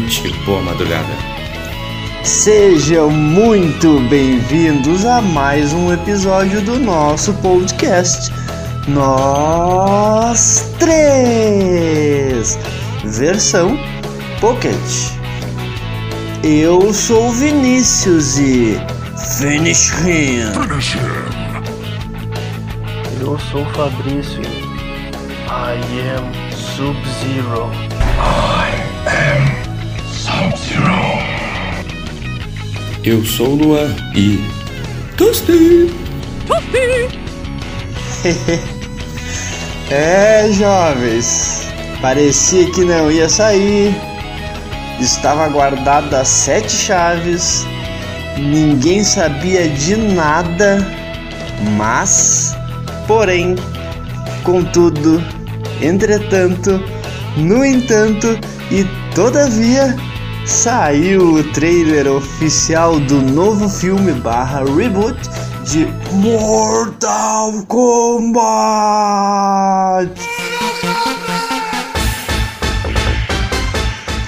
boa noite, boa madrugada. Sejam muito bem-vindos a mais um episódio do nosso podcast. Nós três, versão Pocket. Eu sou o Vinícius e finish him. Eu sou o Fabrício. I am Sub-Zero. Eu sou o Luan e. Toasty! É, jovens, parecia que não ia sair. Estava guardada as sete chaves. Ninguém sabia de nada, mas, porém, contudo, entretanto, no entanto e todavia, saiu o trailer oficial do novo filme barra reboot de Mortal Kombat.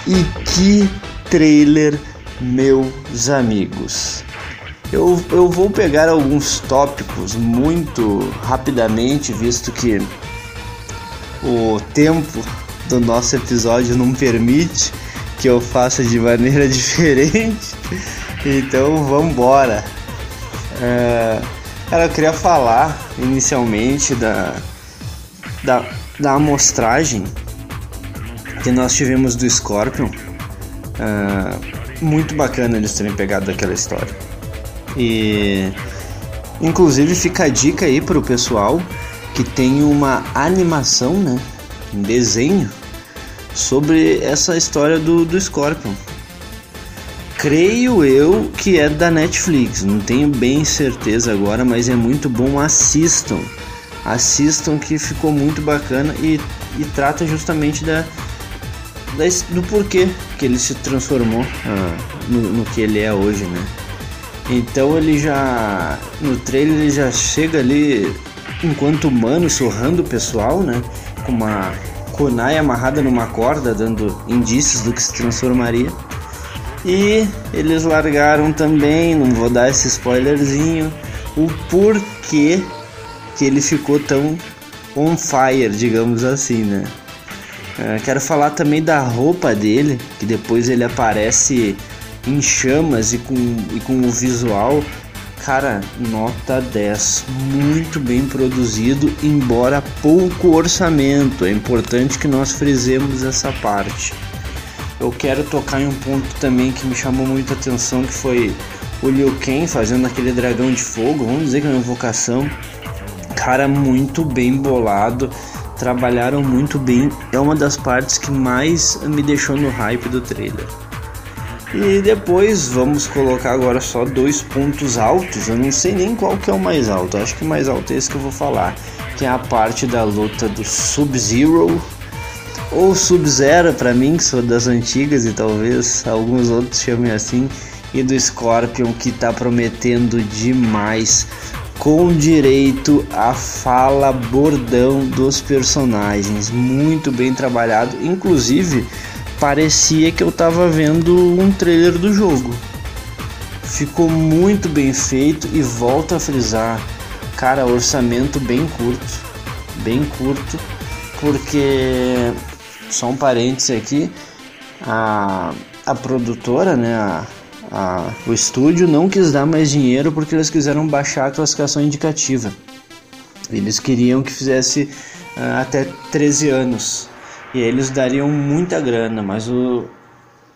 E que trailer, meus amigos. Eu, eu vou pegar alguns tópicos muito rapidamente, visto que o tempo do nosso episódio não permite que eu faça de maneira diferente. Então vamos embora. É, cara, eu queria falar inicialmente da, da, da amostragem que nós tivemos do Scorpion. É, muito bacana eles terem pegado aquela história. E inclusive fica a dica aí pro pessoal que tem uma animação, né? Um desenho sobre essa história do, do Scorpion. Creio eu que é da Netflix, não tenho bem certeza agora, mas é muito bom. Assistam, assistam que ficou muito bacana e, e trata justamente da, da, do porquê que ele se transformou ah, no, no que ele é hoje, né? Então ele já no trailer ele já chega ali enquanto humano surrando o pessoal, né? Com uma kunai amarrada numa corda, dando indícios do que se transformaria. E eles largaram também, não vou dar esse spoilerzinho, o porquê que ele ficou tão on fire, digamos assim, né? Uh, quero falar também da roupa dele, que depois ele aparece em chamas e com, e com o visual Cara, nota 10. Muito bem produzido, embora pouco orçamento. É importante que nós frisemos essa parte. Eu quero tocar em um ponto também que me chamou muita atenção, que foi o Liu Kang fazendo aquele dragão de fogo, vamos dizer que é uma invocação. Cara, muito bem bolado, trabalharam muito bem. É uma das partes que mais me deixou no hype do trailer. E depois vamos colocar agora só dois pontos altos. Eu não sei nem qual que é o mais alto. Acho que o mais alto é esse que eu vou falar, que é a parte da luta do Sub-Zero ou Sub-Zero para mim, que sou das antigas e talvez alguns outros chamem assim, e do Scorpion que tá prometendo demais com direito à fala bordão dos personagens, muito bem trabalhado, inclusive parecia que eu tava vendo um trailer do jogo. Ficou muito bem feito e volto a frisar, cara, orçamento bem curto, bem curto, porque só um parêntese aqui, a, a produtora, né, a, a, o estúdio não quis dar mais dinheiro porque eles quiseram baixar a classificação indicativa. Eles queriam que fizesse uh, até 13 anos e eles dariam muita grana, mas o,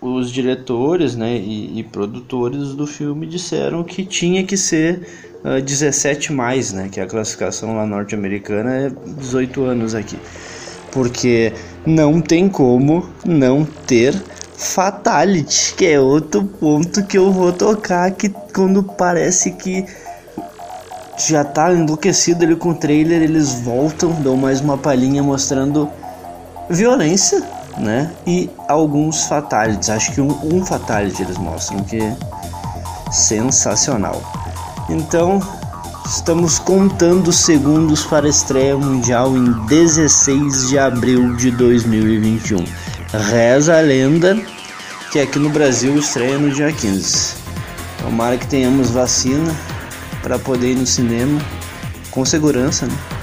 os diretores né, e, e, produtores do filme disseram que tinha que ser uh, 17 mais, né, que a classificação lá norte-americana é 18 anos aqui. Porque não tem como não ter fatality, que é outro ponto que eu vou tocar que quando parece que já tá enlouquecido ele com o trailer, eles voltam, dão mais uma palhinha mostrando violência, né? E alguns fatalities. Acho que um, um fatality eles mostram que é sensacional. Então, estamos contando segundos para a estreia mundial em 16 de abril de 2021. reza a lenda que aqui no Brasil estreia no dia 15. Tomara que tenhamos vacina para poder ir no cinema com segurança, né?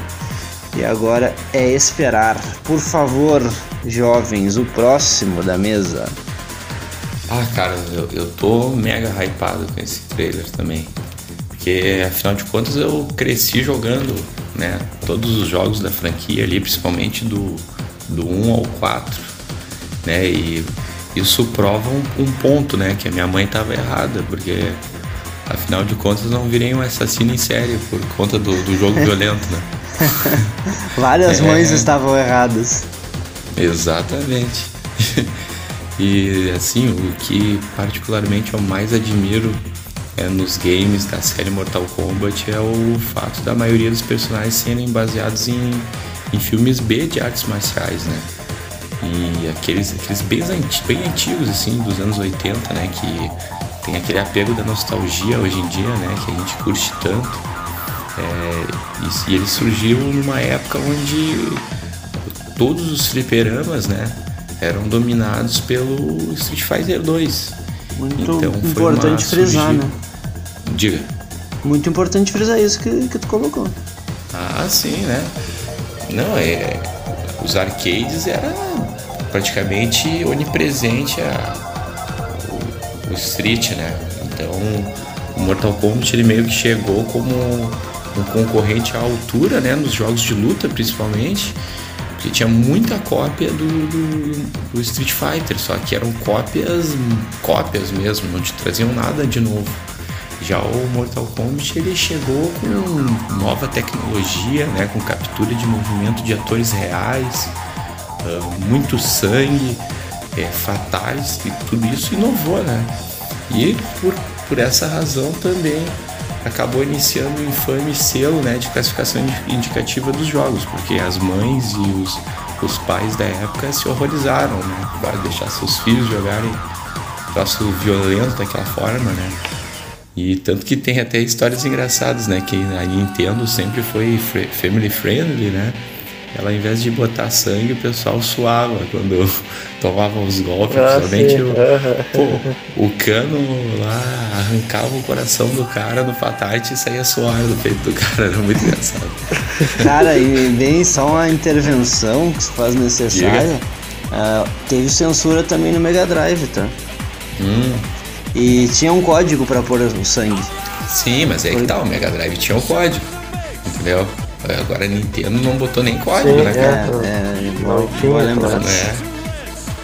E agora é esperar. Por favor, jovens, o próximo da mesa. Ah, cara, eu, eu tô mega hypado com esse trailer também. Porque afinal de contas eu cresci jogando, né? Todos os jogos da franquia ali, principalmente do, do 1 ao 4. Né? E isso prova um, um ponto, né? Que a minha mãe tava errada, porque afinal de contas não virei um assassino em série por conta do, do jogo violento, né? Várias é... mães estavam erradas. Exatamente. e assim, o que particularmente eu mais admiro é, nos games da série Mortal Kombat é o fato da maioria dos personagens serem baseados em, em filmes B de artes marciais, né? E aqueles, aqueles bem, bem antigos, assim, dos anos 80, né? Que tem aquele apego da nostalgia hoje em dia, né? Que a gente curte tanto. É, e, ele surgiu numa época onde todos os fliperamas, né? Eram dominados pelo Street Fighter 2. Muito então, importante frisar, né? Diga. Muito importante frisar isso que, que tu colocou. Ah, sim, né? Não, é. Os arcades era praticamente onipresente a, o, o Street, né? Então o Mortal Kombat ele meio que chegou como um concorrente à altura, né? Nos jogos de luta principalmente. Porque tinha muita cópia do, do, do Street Fighter, só que eram cópias, cópias mesmo, não te traziam nada de novo. Já o Mortal Kombat ele chegou com nova tecnologia, né, com captura de movimento de atores reais, uh, muito sangue, é, e tudo isso inovou, né? E por, por essa razão também acabou iniciando o infame selo né, de classificação indicativa dos jogos, porque as mães e os, os pais da época se horrorizaram, né? Para deixar seus filhos jogarem troço violento daquela forma, né? E tanto que tem até histórias engraçadas, né? Que a Nintendo sempre foi family friendly, né? Ela, ao invés de botar sangue, o pessoal suava quando tomava os golpes. Ah, principalmente o, pô, o cano lá arrancava o coração do cara no Fatality e saía suar do peito do cara. Era muito engraçado. Cara, e bem só uma intervenção que se faz necessária. Uh, teve censura também no Mega Drive, tá? Hum. E tinha um código para pôr o sangue. Sim, mas aí Por... que tá, o Mega Drive tinha um código. Entendeu? Agora a Nintendo não botou nem código, Sim, né, cara? É, é, não tinha lembrar. É.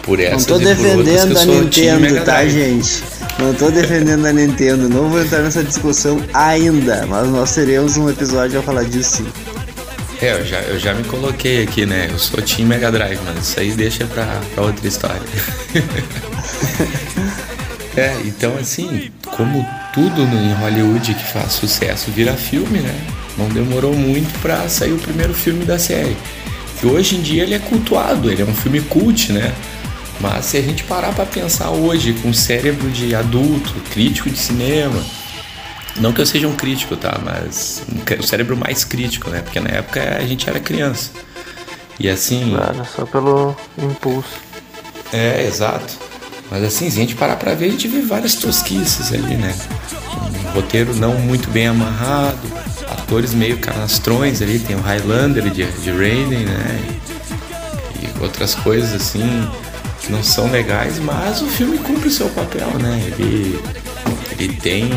Por essa não tô defendendo a Nintendo, tá, gente? Não tô defendendo a Nintendo, não vou entrar nessa discussão ainda, mas nós teremos um episódio a falar disso sim. É, eu já, eu já me coloquei aqui, né? Eu sou Team Mega Drive, mas isso aí deixa pra, pra outra história. É, então assim, como tudo em Hollywood que faz sucesso vira filme, né? Não demorou muito para sair o primeiro filme da série. Que hoje em dia ele é cultuado, ele é um filme cult, né? Mas se a gente parar para pensar hoje com cérebro de adulto, crítico de cinema, não que eu seja um crítico, tá? Mas o cérebro mais crítico, né? Porque na época a gente era criança. E assim. Nada, só pelo impulso. É, exato. Mas assim, se a gente parar pra ver, a gente vê várias tosquices ali, né? Um roteiro não muito bem amarrado, atores meio canastrões ali, tem o Highlander de, de Raiden, né? E outras coisas assim que não são legais, mas o filme cumpre o seu papel, né? Ele, ele tem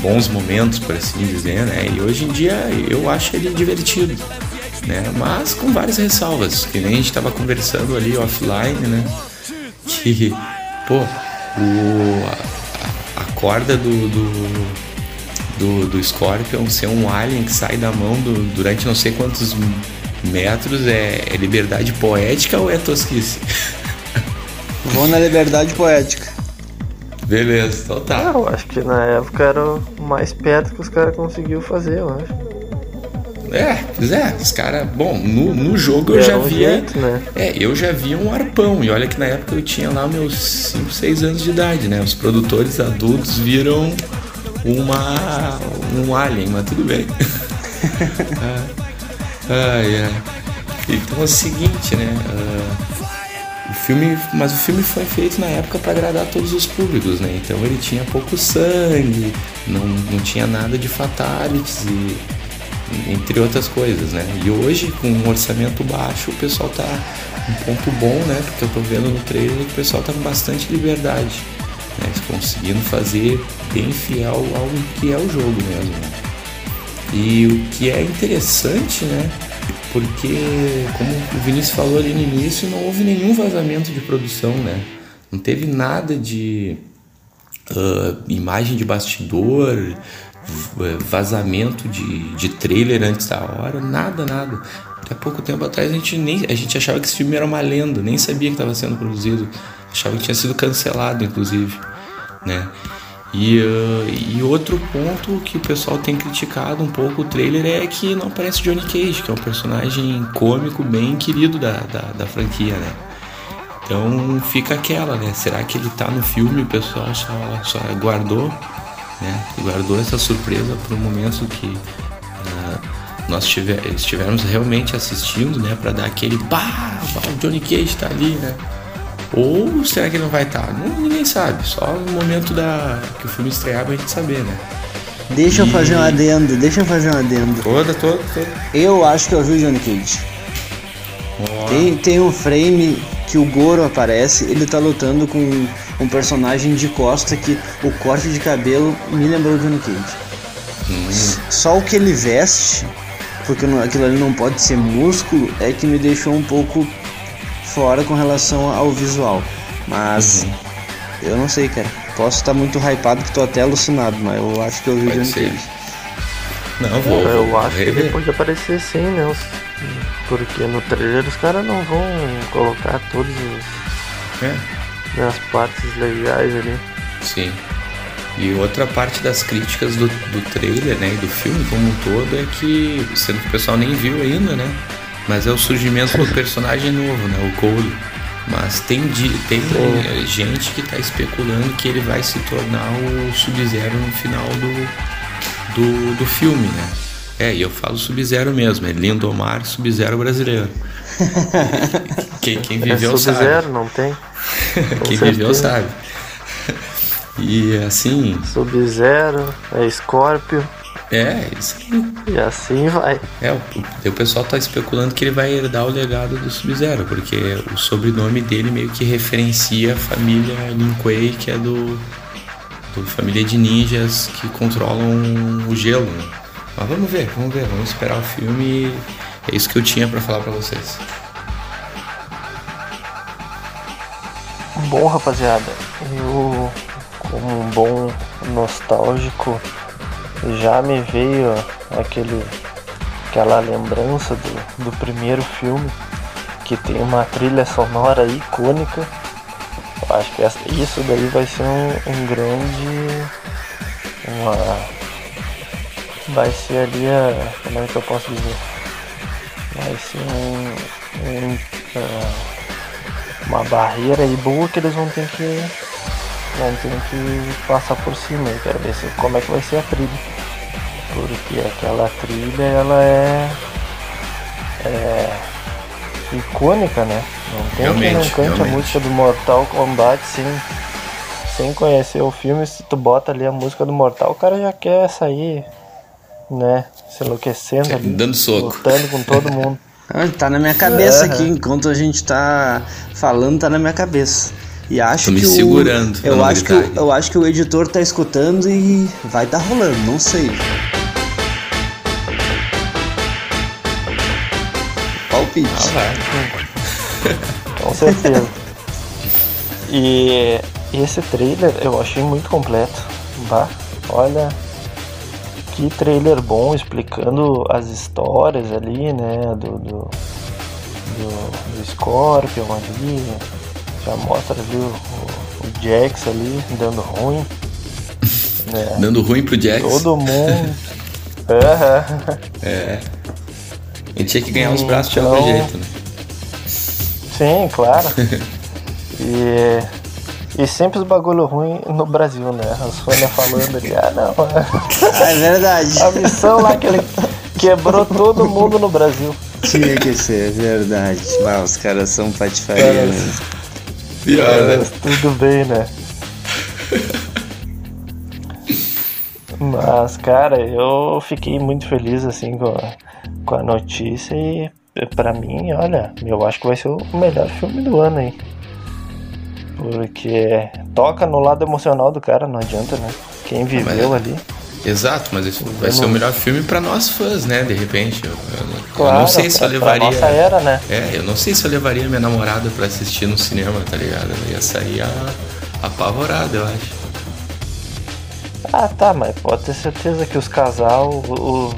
bons momentos, por assim dizer, né? E hoje em dia eu acho ele divertido, né? Mas com várias ressalvas, que nem a gente estava conversando ali offline, né? que, pô, o, a, a corda do, do, do, do Scorpion ser um alien que sai da mão do, durante não sei quantos metros é, é liberdade poética ou é tosquice? Vou na liberdade poética. Beleza, então tá. Eu acho que na época era o mais perto que os caras conseguiu fazer, eu acho. É, pois é, os caras. Bom, no, no jogo eu já um via. Jeito, né? É, eu já via um arpão. E olha que na época eu tinha lá meus 5, 6 anos de idade, né? Os produtores adultos viram uma. um alien, mas tudo bem. ai, ai. Então é o seguinte, né? Uh, o filme, mas o filme foi feito na época para agradar todos os públicos, né? Então ele tinha pouco sangue, não, não tinha nada de fatalities e entre outras coisas, né? E hoje com um orçamento baixo o pessoal tá um ponto bom, né? Porque eu tô vendo no trailer que o pessoal tá com bastante liberdade, né? Conseguindo fazer bem fiel ao que é o jogo mesmo. Né? E o que é interessante, né? porque, como o Vinícius falou ali no início, não houve nenhum vazamento de produção, né? Não teve nada de uh, imagem de bastidor, vazamento de, de trailer antes da hora, nada, nada. Até pouco tempo atrás a gente, nem, a gente achava que esse filme era uma lenda, nem sabia que estava sendo produzido, achava que tinha sido cancelado, inclusive, né? E, uh, e outro ponto que o pessoal tem criticado um pouco o trailer é que não aparece Johnny Cage, que é um personagem cômico bem querido da, da, da franquia, né? Então fica aquela, né? Será que ele tá no filme o pessoal só, só guardou, né? Guardou essa surpresa para o momento que uh, nós tiver, estivermos realmente assistindo, né? Para dar aquele pá, o Johnny Cage tá ali, né? Ou será que ele não vai estar? Tá? ninguém sabe. Só no momento da que o filme estrear pra gente saber, né? Deixa e... eu fazer um adendo, deixa eu fazer um adendo. Toda, toda, toda. Eu acho que eu vi o Johnny Cage. Tem, tem um frame que o Goro aparece, ele tá lutando com um personagem de costa que o corte de cabelo me lembrou o Johnny Cage. Hum. Só o que ele veste, porque aquilo ali não pode ser músculo, é que me deixou um pouco fora com relação ao visual. Mas uhum. eu não sei, cara. Posso estar muito hypado que tô até alucinado, mas eu acho que eu vi o Johnny Cage. Não, vou. Eu vou, acho que ele pode aparecer sim, né? Porque no trailer os caras não vão colocar todos os. É. as partes legais ali. Sim. E outra parte das críticas do, do trailer, né, e do filme como um todo é que, sendo que o pessoal nem viu ainda, né, mas é o surgimento do personagem novo, né? O Cole. Mas tem, tem gente que está especulando que ele vai se tornar o Sub-Zero no final do, do, do filme, né? É, e eu falo Sub-Zero mesmo, é Lindomar Sub-Zero brasileiro. quem, quem viveu é sabe. Sub-Zero, não tem? quem viveu sabe. E assim. Sub-Zero, é Scorpio. É, isso aí. E assim vai. É, o, o pessoal tá especulando que ele vai herdar o legado do Sub-Zero, porque o sobrenome dele meio que referencia a família Lin Kuei, que é do, do família de ninjas que controlam o gelo. Né? Mas vamos ver, vamos ver, vamos esperar o filme. É isso que eu tinha para falar para vocês. Bom, rapaziada, eu, como um bom nostálgico, já me veio aquele, aquela lembrança do, do primeiro filme que tem uma trilha sonora icônica. Eu acho que essa, isso daí vai ser um, um grande. Uma, vai ser ali a. Como é que eu posso dizer? Vai ser um, um uh, uma barreira aí boa que eles vão ter que vão ter que passar por cima. Eu quero ver se, como é que vai ser a trilha. Porque aquela trilha ela é, é icônica, né? Não tem realmente, quem não cante realmente. a música do Mortal Kombat sem, sem conhecer o filme. Se tu bota ali a música do Mortal, o cara já quer sair, né? Se enlouquecendo ali. Dando soco. Lutando com todo mundo. tá na minha cabeça aqui, enquanto a gente tá falando, tá na minha cabeça. E acho Tô me que segurando. O, eu, acho que, o, eu acho que o editor tá escutando e vai tá rolando, não sei. Palpite. Ah, Com certeza. E esse trailer eu achei muito completo. Bah, olha que trailer bom explicando as histórias ali, né? Do, do, do, do Scorpion ali, já mostra ali o, o Jax ali dando ruim. Né? Dando ruim pro Jax. Todo mundo. é. é. Ele tinha que ganhar os braços de algum jeito, né? Sim, claro. e, e sempre os bagulho ruim no Brasil, né? A Sônia falando ali, ah não. é verdade. A missão lá que ele quebrou todo mundo no Brasil. Tinha que ser, é verdade. Bah, os caras são patifaria. Né? Tudo bem, né? Mas, cara, eu fiquei muito feliz assim com a, com a notícia e pra mim, olha, eu acho que vai ser o melhor filme do ano aí. Porque toca no lado emocional do cara, não adianta, né? Quem viveu Mas- ali. Exato, mas isso vai ser o melhor filme pra nós fãs, né? De repente. Eu, eu não- eu Claro, não sei se eu levaria. nossa era, né? É, eu não sei se eu levaria minha namorada pra assistir no cinema, tá ligado? Ela ia sair a- apavorada, eu acho. Ah, tá, mas pode ter certeza que os casal, o, o-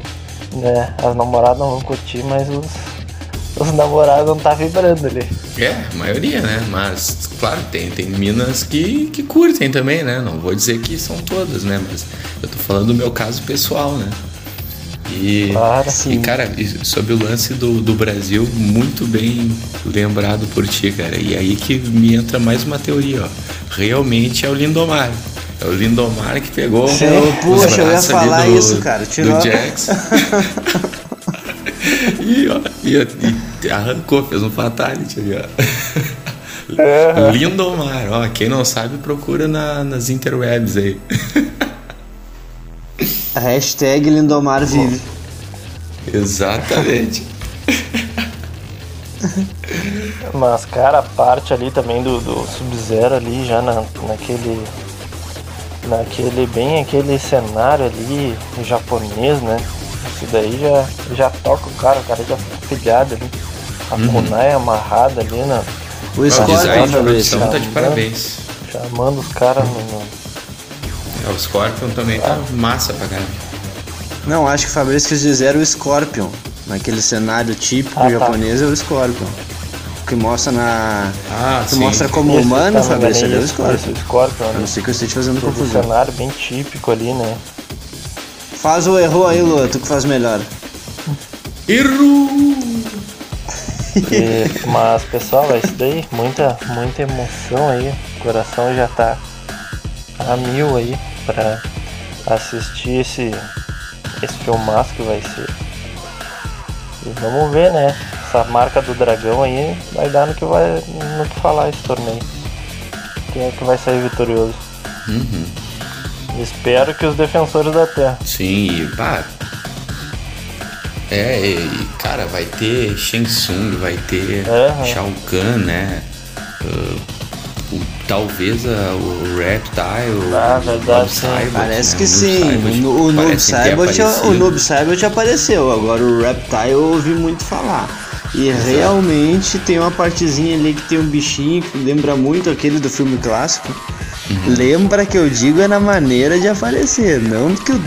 né, as namoradas não vão curtir, mas os, os namorados não tá vibrando ali. É, a maioria, né? Mas, claro, tem, tem minas que, que curtem também, né? Não vou dizer que são todas, né? Mas eu tô falando do meu caso pessoal, né? E, Claro. e cara, sobre o lance do, do Brasil, muito bem lembrado por ti, cara. E aí que me entra mais uma teoria, ó. Realmente é o Lindomar. É o Lindomar que pegou Sim. os Puxa, eu ia falar do, isso, cara. Tirou. do Jax. e, ó, e, e arrancou, fez um fatality ali, ó. Lindomar, ó, quem não sabe procura na- nas interwebs aí. Hashtag Lindomar vive. Exatamente. Mas, cara, a parte ali também do, do Sub-Zero ali, já na, naquele. Naquele. Bem aquele cenário ali japonês, né? Isso daí já, já toca o cara, o cara já fica pilhado ali. A kunai amarrada ali, né? O Ó, o Scorpion, design de Fabrício. produção tá de parabéns. Chamando os caras no, no- É, o Scorpion também tá massa pra caramba. Não, acho que o Fabrício quis dizer o Scorpion. Naquele cenário típico Ah, tá. japonês é o Scorpion. Que mostra na. Ah, que sim. mostra como humano, tá, Fabrício, é o Scorpion. isso, o Scorpion, A né? não ser que eu esteja fazendo Aquele confusão. cenário bem típico ali, né? Faz o erro aí, Lua, tu que faz melhor. Erro! E- mas pessoal, é isso daí, muita, muita emoção aí, o coração já tá a mil aí pra assistir esse, esse filmaço que vai ser. E vamos ver, né? Essa marca do dragão aí vai dar no que vai no que falar esse torneio. Quem é que vai sair vitorioso? Uhum. Espero que os defensores da terra. Sim, e pá. É, e, cara, vai ter Shang Tsung, vai ter Aham. Shao Kahn, né? Ah, o- talvez a- o Reptile, Ah, o verdade, Noob sim. Saibot, Parece né? que sim. Saibot O, Noob Saibot, o aparecido. Noob Saibot apareceu. Agora o Reptile eu ouvi muito falar. E realmente tem uma partezinha ali que tem um bichinho que lembra muito aquele do filme clássico. Lembra que eu digo é na maneira de aparecer, não que o,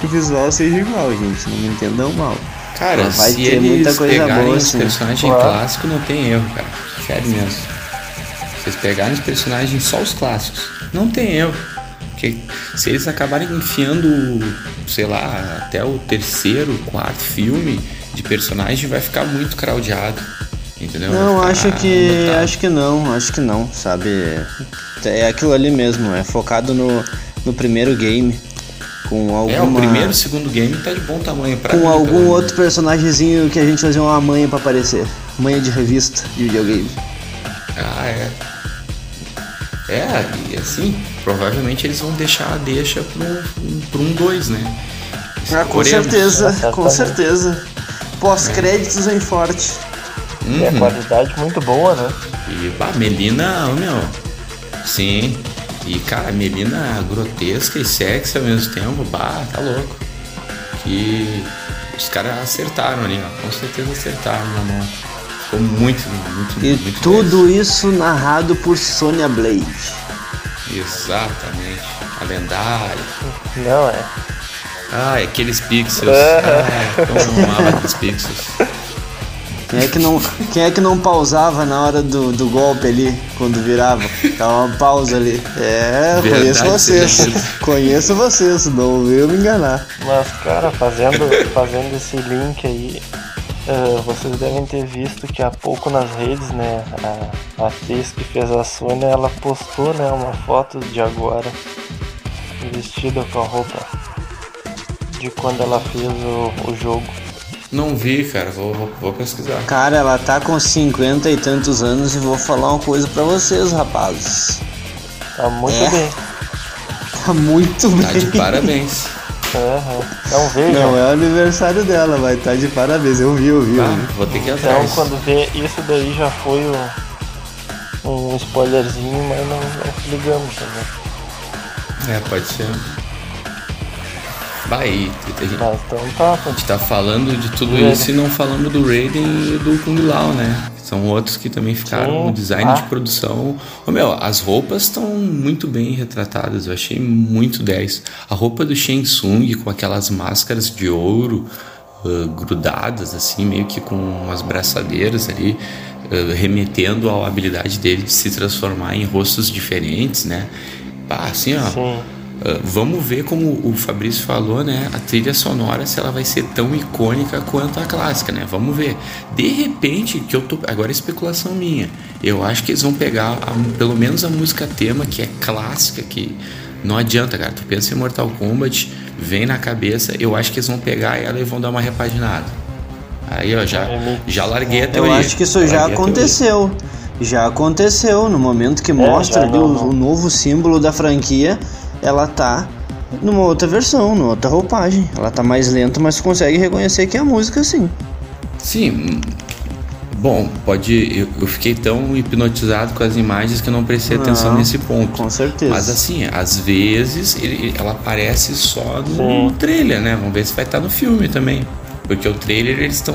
que o visual seja igual, gente. Não me entendam mal. Cara, Mas vai se ter eles muita coisa pegarem boa, os assim. personagens Claro. clássicos, não tem erro, cara. Sério mesmo. Se vocês pegarem os personagens só os clássicos, não tem erro. Porque se eles acabarem enfiando, sei lá, até o terceiro, quarto filme de personagem, vai ficar muito craudiado. Entendeu? Não, Vai acho que acho que não, acho que não, sabe? É aquilo ali mesmo, é focado no, no primeiro game com alguma É, o primeiro e o segundo game tá de bom tamanho pra mim, com pelo algum menos. outro personagemzinho que a gente fazia uma manha pra aparecer. Manha de revista de videogame. Ah, é. É, e assim, provavelmente eles vão deixar a deixa pra um 2, um, dois, né? Ah, com certeza, com certeza. Pós-créditos em forte. E a Uhum. qualidade muito boa, né? E, bah, Melina, ô, meu. Sim. E, cara, Melina grotesca e sexy ao mesmo tempo, bah, tá louco. Que os caras acertaram ali, ó. Com certeza acertaram na mão. Ficou muito, muito, E muito tudo isso narrado por Sonya Blade. bem. Exatamente. A lendária. Não, é. Ai, aqueles pixels. É. Ai, como eu amava aqueles pixels. Quem é que não, quem é que não pausava na hora do, do golpe ali, quando virava? Dava uma pausa ali. É, Verdade conheço vocês. dita. Conheço vocês, não veio me enganar. Mas, cara, fazendo, fazendo esse link aí, eh, vocês devem ter visto que há pouco nas redes, né, a, a atriz que fez a Sônia, ela postou, né, uma foto de agora, vestida com a roupa de quando ela fez o, o jogo. Não vi, cara. Vou, vou, vou, pesquisar. Cara, ela tá com 50 e tantos anos e vou falar uma coisa para vocês, rapazes. Tá muito é. bem. Tá muito bem. Tá de parabéns. Uhum. Não vejo. Não é o aniversário dela, vai estar tá de parabéns. Eu vi, eu vi. Ah, eu vi. vou ter que ir então, atrás. Então, quando vê isso daí já foi um, um spoilerzinho, mas não, não ligamos também. É, pode ser. Vai, a gente, então tá, a gente tá falando de tudo isso e não falando do Raiden e do Kung Lao, né? São outros que também ficaram Sim. no design ah. de produção. Oh, meu, as roupas estão muito bem retratadas, eu achei muito 10. A roupa do Shang Tsung com aquelas máscaras de ouro uh, grudadas, assim, meio que com umas braçadeiras ali, uh, remetendo à habilidade dele de se transformar em rostos diferentes, né? Pá, assim, ó. Sim ah, vamos ver como o Fabrício falou, né? A trilha sonora se ela vai ser tão icônica quanto a clássica, né? Vamos ver. De repente, que eu tô agora é especulação minha. Eu acho que eles vão pegar a, pelo menos a música tema que é clássica que não adianta, cara. Tu pensa em Mortal Kombat, vem na cabeça, eu acho que eles vão pegar ela e vão dar uma repaginada. Aí, ó, já já larguei a teoria. Eu acho que isso já aconteceu. Já aconteceu no momento que é, mostra ali o, o novo símbolo da franquia ela tá numa outra versão, numa outra roupagem. Ela tá mais lenta, mas consegue reconhecer que é a música sim. Sim. Bom, pode. Eu, eu fiquei tão hipnotizado com as imagens que eu não prestei não, atenção nesse ponto. Com certeza. Mas assim, às vezes ele, ela aparece só no, trailer, né? Vamos ver se vai estar tá no filme também. Porque o trailer eles estão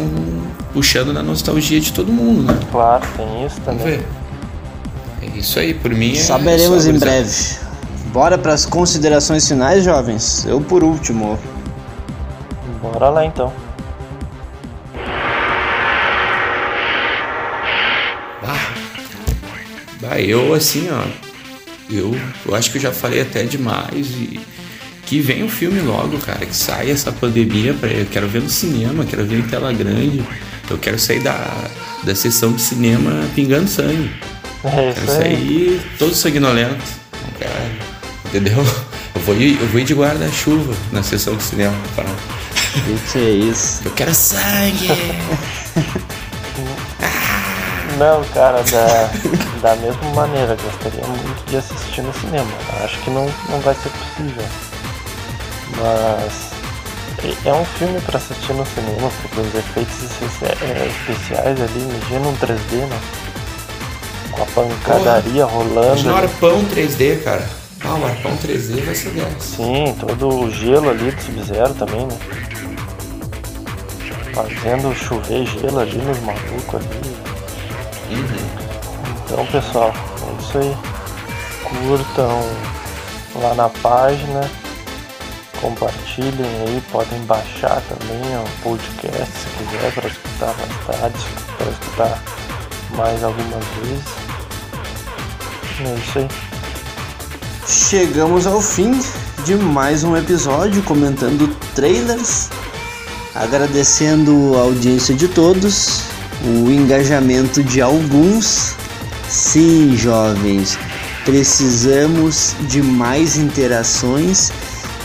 puxando na nostalgia de todo mundo, né? Claro, tem isso também. Vamos ver. É isso aí, por mim. É Saberemos em breve. Bora para as considerações finais, jovens? Eu por último. Bora lá então. Ah, eu assim, ó. Eu, eu acho que eu já falei até demais e que venha o filme logo, cara, que saia essa pandemia para eu quero ver no cinema, quero ver em tela grande. Eu quero sair da, da sessão de cinema pingando sangue. É, quero sair todo sanguinolento. Não quero entendeu? Eu vou ir, eu vou ir de guarda-chuva na sessão de cinema. Para... Que que é isso? Eu quero sangue! Não, cara, da, da mesma maneira, gostaria muito de assistir no cinema. Acho que não, não vai ser possível. Mas é um filme para assistir no cinema, porque os efeitos é, especiais ali, imagina um 3D, né? Com a pancadaria Porra, rolando. Imagina um 3D, cara. Ah, o arpão 3D vai ser 10. Sim, todo o gelo ali do Sub-Zero também, né? Fazendo chover gelo ali nos malucos ali. Uhum. Então, pessoal, é isso aí. Curtam lá na página. Compartilhem aí, podem baixar também o podcast se quiser para escutar mais tarde, para escutar mais algumas vezes. É isso aí chegamos ao fim de mais um episódio comentando trailers, agradecendo a audiência de todos, o engajamento de alguns. Sim, jovens, precisamos de mais interações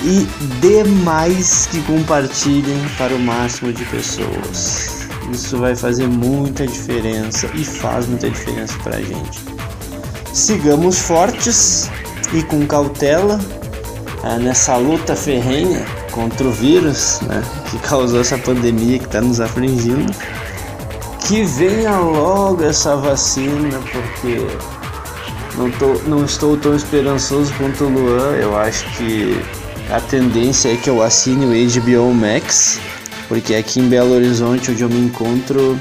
e demais que compartilhem para o máximo de pessoas. Isso vai fazer muita diferença e faz muita diferença para a gente. Sigamos fortes e com cautela ah, nessa luta ferrenha contra o vírus né, que causou essa pandemia que está nos afligindo. Que venha logo essa vacina, porque não, tô, não estou tão esperançoso quanto o Luan. Eu acho que a tendência é que eu assine o HBO Max, porque aqui em Belo Horizonte, onde eu me encontro,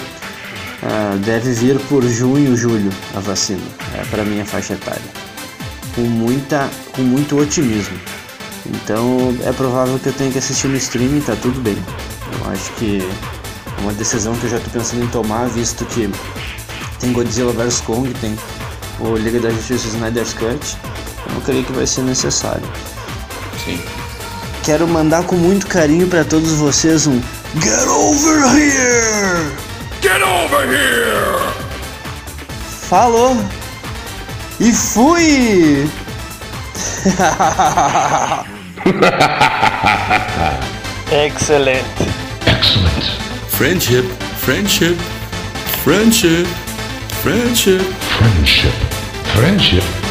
ah, deve vir por junho, julho a vacina, é para minha faixa etária com, muita, com muito otimismo. Então é provável que eu tenha que assistir no streaming, tá tudo bem. Eu acho que é uma decisão que eu já estou pensando em tomar, visto que tem Godzilla vs Kong, tem o Liga da Justiça Snyder's Cut. Eu creio que vai ser necessário. Sim. Quero mandar com muito carinho para todos vocês um Get over here! Get over here! Falou! E fui! Excelente. Excellent. Friendship, friendship, friendship, friendship. Friendship. Friendship